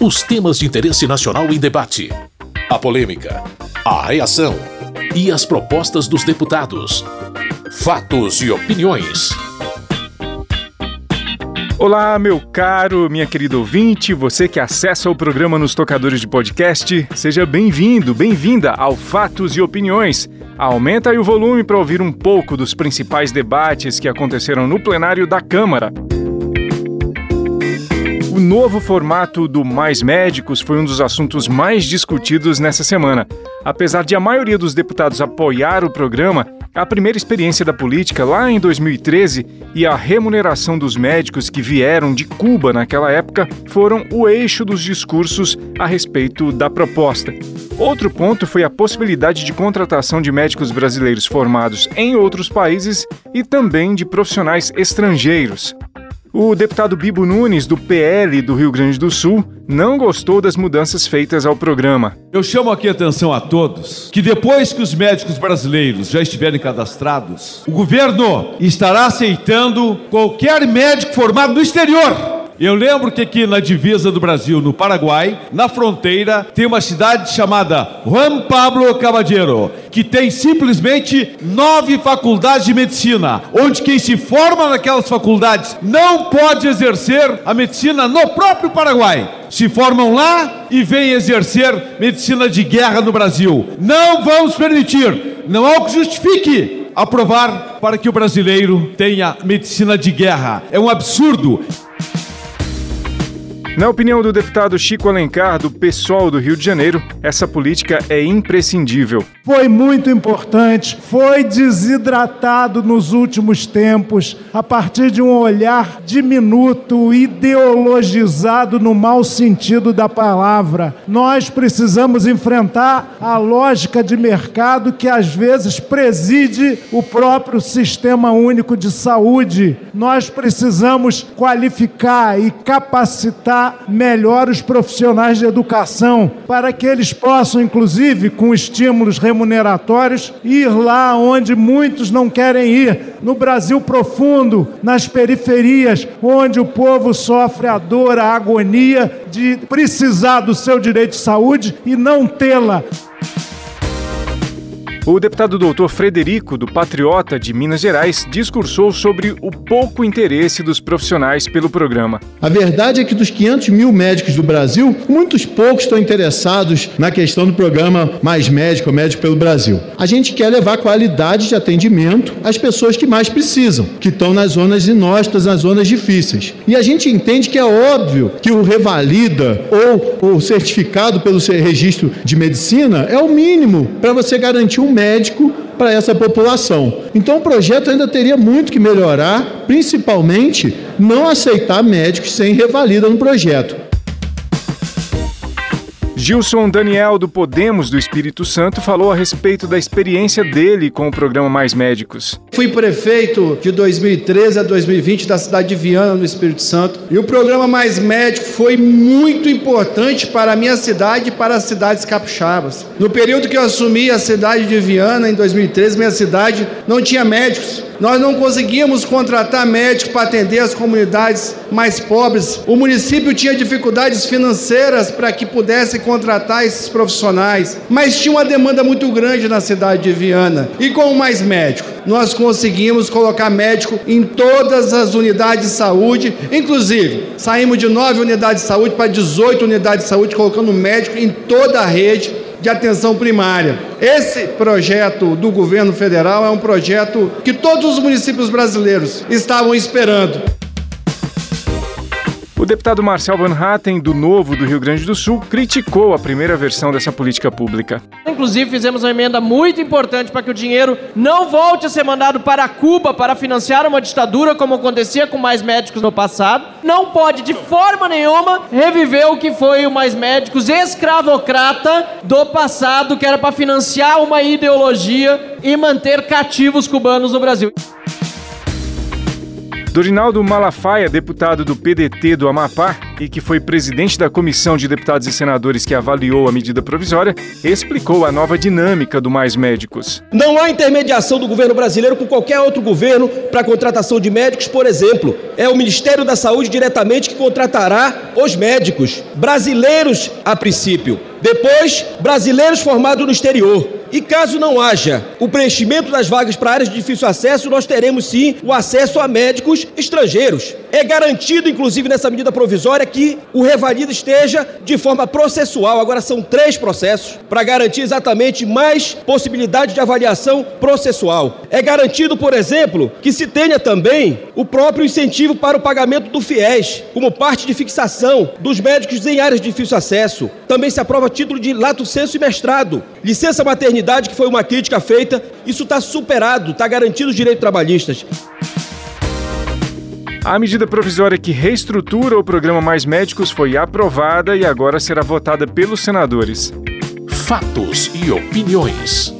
Os temas de interesse nacional em debate. A polêmica. A reação. E as propostas dos deputados. Fatos e opiniões. Olá, meu caro, minha querida ouvinte, você que acessa o programa nos tocadores de podcast, seja bem-vindo, bem-vinda ao Fatos e Opiniões. Aumenta aí o volume para ouvir um pouco dos principais debates que aconteceram no plenário da Câmara. Novo formato do Mais Médicos foi um dos assuntos mais discutidos nessa semana. Apesar de a maioria dos deputados apoiar o programa, a primeira experiência da política lá em 2013 e a remuneração dos médicos que vieram de Cuba naquela época foram o eixo dos discursos a respeito da proposta. Outro ponto foi a possibilidade de contratação de médicos brasileiros formados em outros países e também de profissionais estrangeiros. O deputado Bibo Nunes, do PL do Rio Grande do Sul, não gostou das mudanças feitas ao programa. Eu chamo aqui a atenção a todos que depois que os médicos brasileiros já estiverem cadastrados, o governo estará aceitando qualquer médico formado no exterior eu lembro que aqui na divisa do Brasil, no Paraguai, na fronteira, tem uma cidade chamada Juan Pablo Caballero, que tem simplesmente nove faculdades de medicina, onde quem se forma naquelas faculdades não pode exercer a medicina no próprio Paraguai. Se formam lá e vêm exercer medicina de guerra no Brasil. Não vamos permitir, não há o que justifique aprovar para que o brasileiro tenha medicina de guerra. É um absurdo. Na opinião do deputado Chico Alencar, do PSOL do Rio de Janeiro, essa política é imprescindível. Foi muito importante, foi desidratado nos últimos tempos a partir de um olhar diminuto, ideologizado no mau sentido da palavra. Nós precisamos enfrentar a lógica de mercado que às vezes preside o próprio sistema único de saúde. Nós precisamos qualificar e capacitar melhor os profissionais de educação, para que eles possam, inclusive, com estímulos remuneratórios, ir lá onde muitos não querem ir, no Brasil profundo, nas periferias, onde o povo sofre a dor, a agonia de precisar do seu direito de saúde e não tê-la. O deputado doutor Frederico, do Patriota de Minas Gerais, discursou sobre o pouco interesse dos profissionais pelo programa. A verdade é que dos 500 mil médicos do Brasil, muitos poucos estão interessados na questão do programa Mais Médico, Médico pelo Brasil. A gente quer levar qualidade de atendimento às pessoas que mais precisam, que estão nas zonas inóspitas, nas zonas difíceis. E a gente entende que é óbvio que o revalida ou o certificado pelo registro de medicina é o mínimo para você garantir um médico para essa população. Então o projeto ainda teria muito que melhorar, principalmente não aceitar médicos sem revalida no projeto. Gilson Daniel, do Podemos do Espírito Santo, falou a respeito da experiência dele com o programa Mais Médicos. Fui prefeito de 2013 a 2020 da cidade de Viana, no Espírito Santo, e o programa Mais Médico foi muito importante para a minha cidade e para as cidades capixabas. No período que eu assumi a cidade de Viana, em 2013, minha cidade não tinha médicos. Nós não conseguíamos contratar médicos para atender as comunidades mais pobres. O município tinha dificuldades financeiras para que pudesse contratar esses profissionais, mas tinha uma demanda muito grande na cidade de Viana. E com mais médico, nós conseguimos colocar médico em todas as unidades de saúde, inclusive saímos de 9 unidades de saúde para 18 unidades de saúde, colocando médico em toda a rede de atenção primária. Esse projeto do governo federal é um projeto que todos os municípios brasileiros estavam esperando. Deputado Marcel Van Hatten, do Novo do Rio Grande do Sul, criticou a primeira versão dessa política pública. Inclusive, fizemos uma emenda muito importante para que o dinheiro não volte a ser mandado para Cuba para financiar uma ditadura, como acontecia com mais médicos no passado. Não pode, de forma nenhuma, reviver o que foi o mais médicos escravocrata do passado, que era para financiar uma ideologia e manter cativos cubanos no Brasil. Dorinaldo Malafaia, deputado do PDT do Amapá e que foi presidente da comissão de deputados e senadores que avaliou a medida provisória, explicou a nova dinâmica do Mais Médicos. Não há intermediação do governo brasileiro com qualquer outro governo para a contratação de médicos, por exemplo. É o Ministério da Saúde diretamente que contratará os médicos brasileiros a princípio. Depois, brasileiros formados no exterior. E caso não haja o preenchimento das vagas para áreas de difícil acesso, nós teremos sim o acesso a médicos estrangeiros. É garantido, inclusive, nessa medida provisória, que o revalido esteja de forma processual. Agora são três processos para garantir exatamente mais possibilidade de avaliação processual. É garantido, por exemplo, que se tenha também o próprio incentivo para o pagamento do FIES, como parte de fixação dos médicos em áreas de difícil acesso. Também se aprova título de lato senso e mestrado. Licença maternidade, que foi uma crítica feita, isso está superado, está garantido os direitos trabalhistas. A medida provisória que reestrutura o programa Mais Médicos foi aprovada e agora será votada pelos senadores. Fatos e opiniões.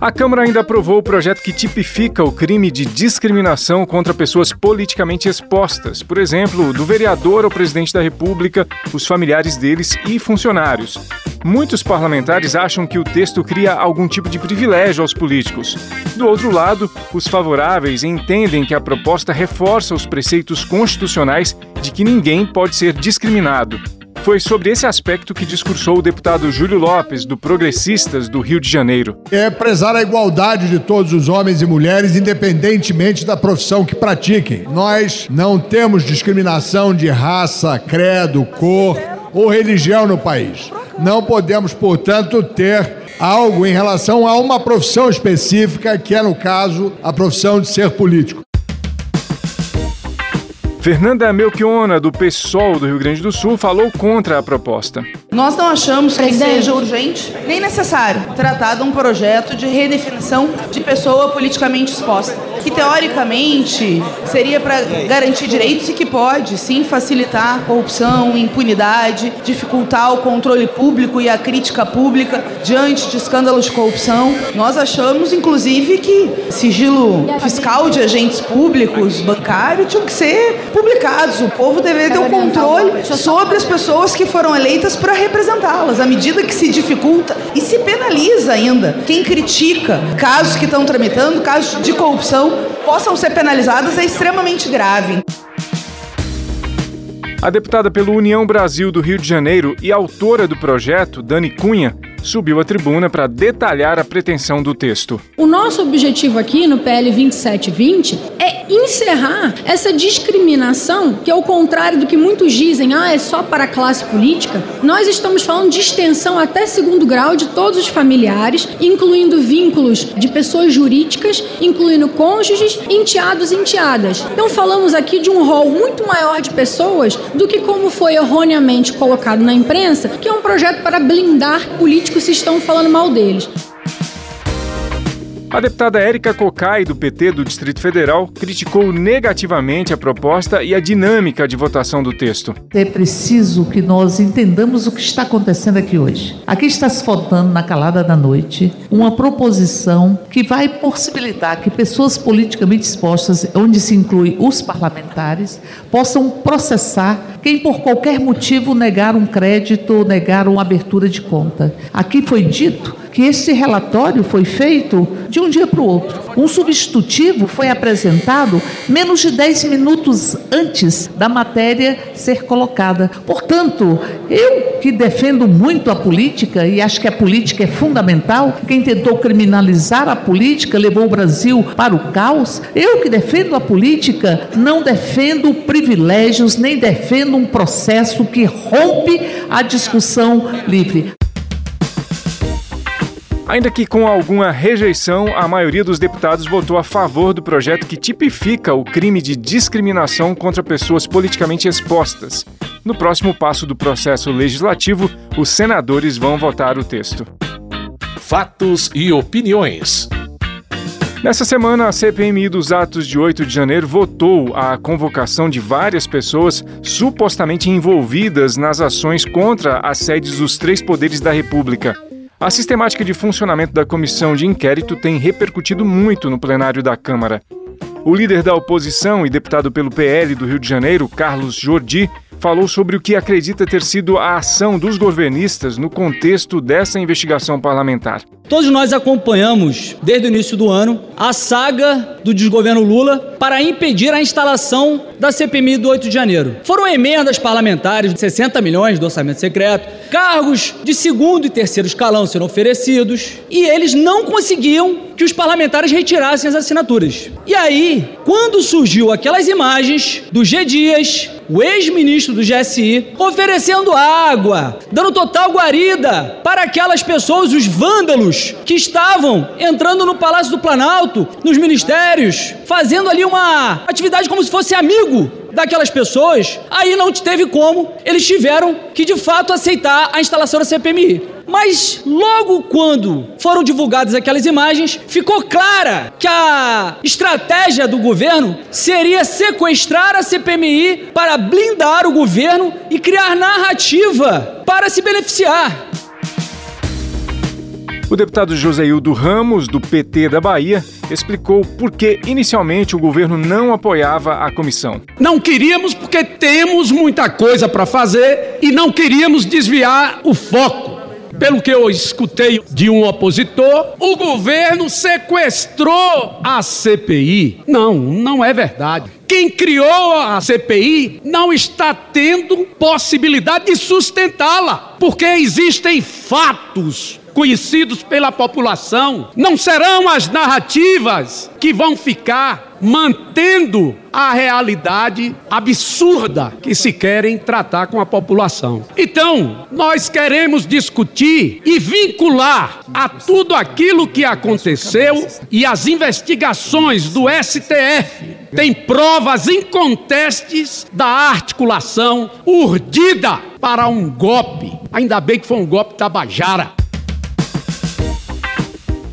A Câmara ainda aprovou o projeto que tipifica o crime de discriminação contra pessoas politicamente expostas, por exemplo, do vereador ao presidente da República, os familiares deles e funcionários. Muitos parlamentares acham que o texto cria algum tipo de privilégio aos políticos. Do outro lado, os favoráveis entendem que a proposta reforça os preceitos constitucionais de que ninguém pode ser discriminado. Foi sobre esse aspecto que discursou o deputado Júlio Lopes, do Progressistas do Rio de Janeiro. É prezar a igualdade de todos os homens e mulheres, independentemente da profissão que pratiquem. Nós não temos discriminação de raça, credo, cor ou religião no país. Não podemos, portanto, ter algo em relação a uma profissão específica, que é, no caso, a profissão de ser político. Fernanda Melchiona, do PSOL do Rio Grande do Sul, falou contra a proposta. Nós não achamos que seja urgente nem necessário tratar de um projeto de redefinição de pessoa politicamente exposta, que teoricamente seria para garantir direitos e que pode sim facilitar corrupção, impunidade, dificultar o controle público e a crítica pública diante de escândalos de corrupção. Nós achamos, inclusive, que sigilo fiscal de agentes públicos, bancário, tinha que ser publicados. O povo deveria ter um controle sobre as pessoas que foram eleitas para representá-las. À medida que se dificulta e se penaliza ainda quem critica casos que estão tramitando, casos de corrupção, possam ser penalizados é extremamente grave. A deputada pelo União Brasil do Rio de Janeiro e autora do projeto, Dani Cunha, subiu à tribuna para detalhar a pretensão do texto. O nosso objetivo aqui no PL 2720 é encerrar essa discriminação, que é o contrário do que muitos dizem, ah, é só para a classe política. Nós estamos falando de extensão até segundo grau de todos os familiares, incluindo vínculos de pessoas jurídicas, incluindo cônjuges, enteados e enteadas. Então falamos aqui de um rol muito maior de pessoas do que como foi erroneamente colocado na imprensa, que é um projeto para blindar políticos políticos estão falando mal deles. A deputada Érica Cocai, do PT do Distrito Federal, criticou negativamente a proposta e a dinâmica de votação do texto. É preciso que nós entendamos o que está acontecendo aqui hoje. Aqui está se votando, na calada da noite, uma proposição que vai possibilitar que pessoas politicamente expostas, onde se inclui os parlamentares, possam processar quem por qualquer motivo negar um crédito, negar uma abertura de conta. Aqui foi dito que esse relatório foi feito de um dia para o outro. Um substitutivo foi apresentado menos de 10 minutos antes da matéria ser colocada. Portanto, eu que defendo muito a política e acho que a política é fundamental, quem tentou criminalizar a política levou o Brasil para o caos. Eu que defendo a política não defendo privilégios nem defendo um processo que rompe a discussão livre. Ainda que com alguma rejeição, a maioria dos deputados votou a favor do projeto que tipifica o crime de discriminação contra pessoas politicamente expostas. No próximo passo do processo legislativo, os senadores vão votar o texto. Fatos e opiniões. Nessa semana, a CPMI dos atos de 8 de janeiro votou a convocação de várias pessoas supostamente envolvidas nas ações contra as sedes dos três poderes da República. A sistemática de funcionamento da comissão de inquérito tem repercutido muito no plenário da Câmara. O líder da oposição e deputado pelo PL do Rio de Janeiro, Carlos Jordi, falou sobre o que acredita ter sido a ação dos governistas no contexto dessa investigação parlamentar. Todos nós acompanhamos, desde o início do ano, a saga do desgoverno Lula para impedir a instalação da CPMI do 8 de janeiro. Foram emendas parlamentares de 60 milhões do orçamento secreto, cargos de segundo e terceiro escalão sendo oferecidos, e eles não conseguiam que os parlamentares retirassem as assinaturas. E aí, quando surgiu aquelas imagens do G Dias, o ex-ministro do GSI, oferecendo água, dando total guarida para aquelas pessoas, os vândalos, que estavam entrando no Palácio do Planalto, nos ministérios, fazendo ali uma atividade como se fosse amigo daquelas pessoas, aí não teve como, eles tiveram que de fato aceitar a instalação da CPMI. Mas logo quando foram divulgadas aquelas imagens, ficou clara que a estratégia do governo seria sequestrar a CPMI para blindar o governo e criar narrativa para se beneficiar. O deputado Joséildo Ramos, do PT da Bahia, explicou por que inicialmente o governo não apoiava a comissão. Não queríamos porque temos muita coisa para fazer e não queríamos desviar o foco. Pelo que eu escutei de um opositor, o governo sequestrou a CPI. Não, não é verdade. Quem criou a CPI não está tendo possibilidade de sustentá-la, porque existem fatos conhecidos pela população, não serão as narrativas que vão ficar mantendo a realidade absurda que se querem tratar com a população. Então, nós queremos discutir e vincular a tudo aquilo que aconteceu e as investigações do STF tem provas incontestes da articulação urdida para um golpe. Ainda bem que foi um golpe tabajara.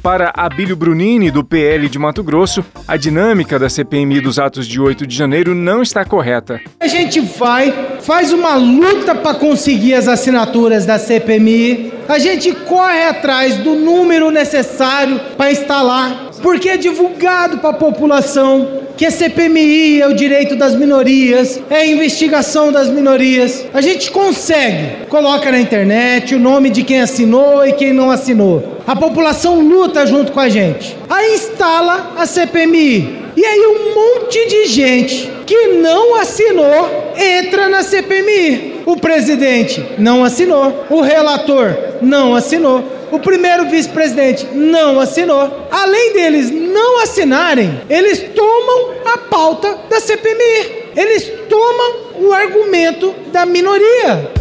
Para Abílio Brunini, do PL de Mato Grosso, a dinâmica da CPMI dos atos de 8 de janeiro não está correta. A gente vai, faz uma luta para conseguir as assinaturas da CPMI, a gente corre atrás do número necessário para instalar, porque é divulgado para a população que a CPMI é o direito das minorias, é investigação das minorias. A gente consegue, coloca na internet o nome de quem assinou e quem não assinou. A população luta junto com a gente. Aí instala a CPMI. E aí um monte de gente que não assinou entra na CPMI. O presidente não assinou, o relator não assinou, o primeiro vice-presidente não assinou. Além deles não assinarem, eles tomam a pauta da CPMI. Eles tomam o argumento da minoria.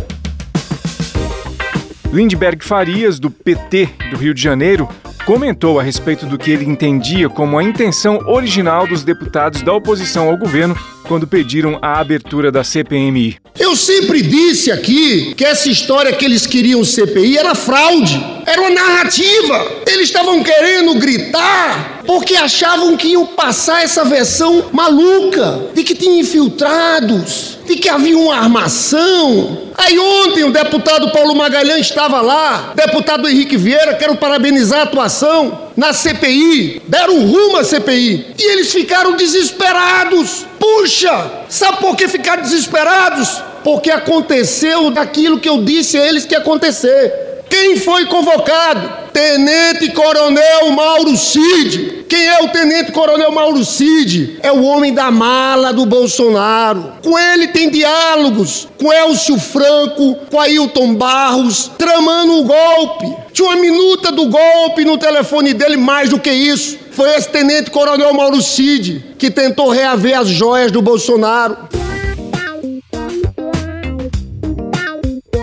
Lindbergh Farias, do PT do Rio de Janeiro, comentou a respeito do que ele entendia como a intenção original dos deputados da oposição ao governo quando pediram a abertura da CPMI. Eu sempre disse aqui que essa história que eles queriam CPI era fraude, era uma narrativa. Eles estavam querendo gritar porque achavam que iam passar essa versão maluca de que tinha infiltrados, de que havia uma armação. Aí ontem o deputado Paulo Magalhães estava lá, deputado Henrique Vieira, quero parabenizar a atuação na CPI, deram rumo à CPI e eles ficaram desesperados. Puxa, sabe por que ficaram desesperados? Porque aconteceu daquilo que eu disse a eles que ia acontecer. Quem foi convocado? Tenente Coronel Mauro Cid. Quem é o Tenente Coronel Mauro Cid? É o homem da mala do Bolsonaro. Com ele tem diálogos com Elcio Franco, com Ailton Barros, tramando o golpe. Tinha uma minuta do golpe no telefone dele, mais do que isso. Foi esse Tenente Coronel Mauro Cid que tentou reaver as joias do Bolsonaro.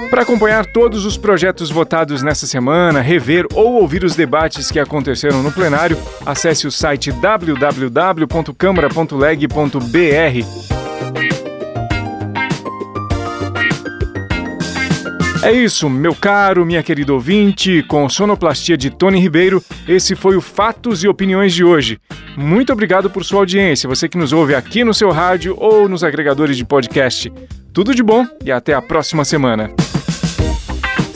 Para acompanhar todos os projetos votados nessa semana, rever ou ouvir os debates que aconteceram no plenário, acesse o site www.câmara.leg.br. É isso, meu caro, minha querida ouvinte, com sonoplastia de Tony Ribeiro, esse foi o Fatos e Opiniões de hoje. Muito obrigado por sua audiência, você que nos ouve aqui no seu rádio ou nos agregadores de podcast. Tudo de bom e até a próxima semana.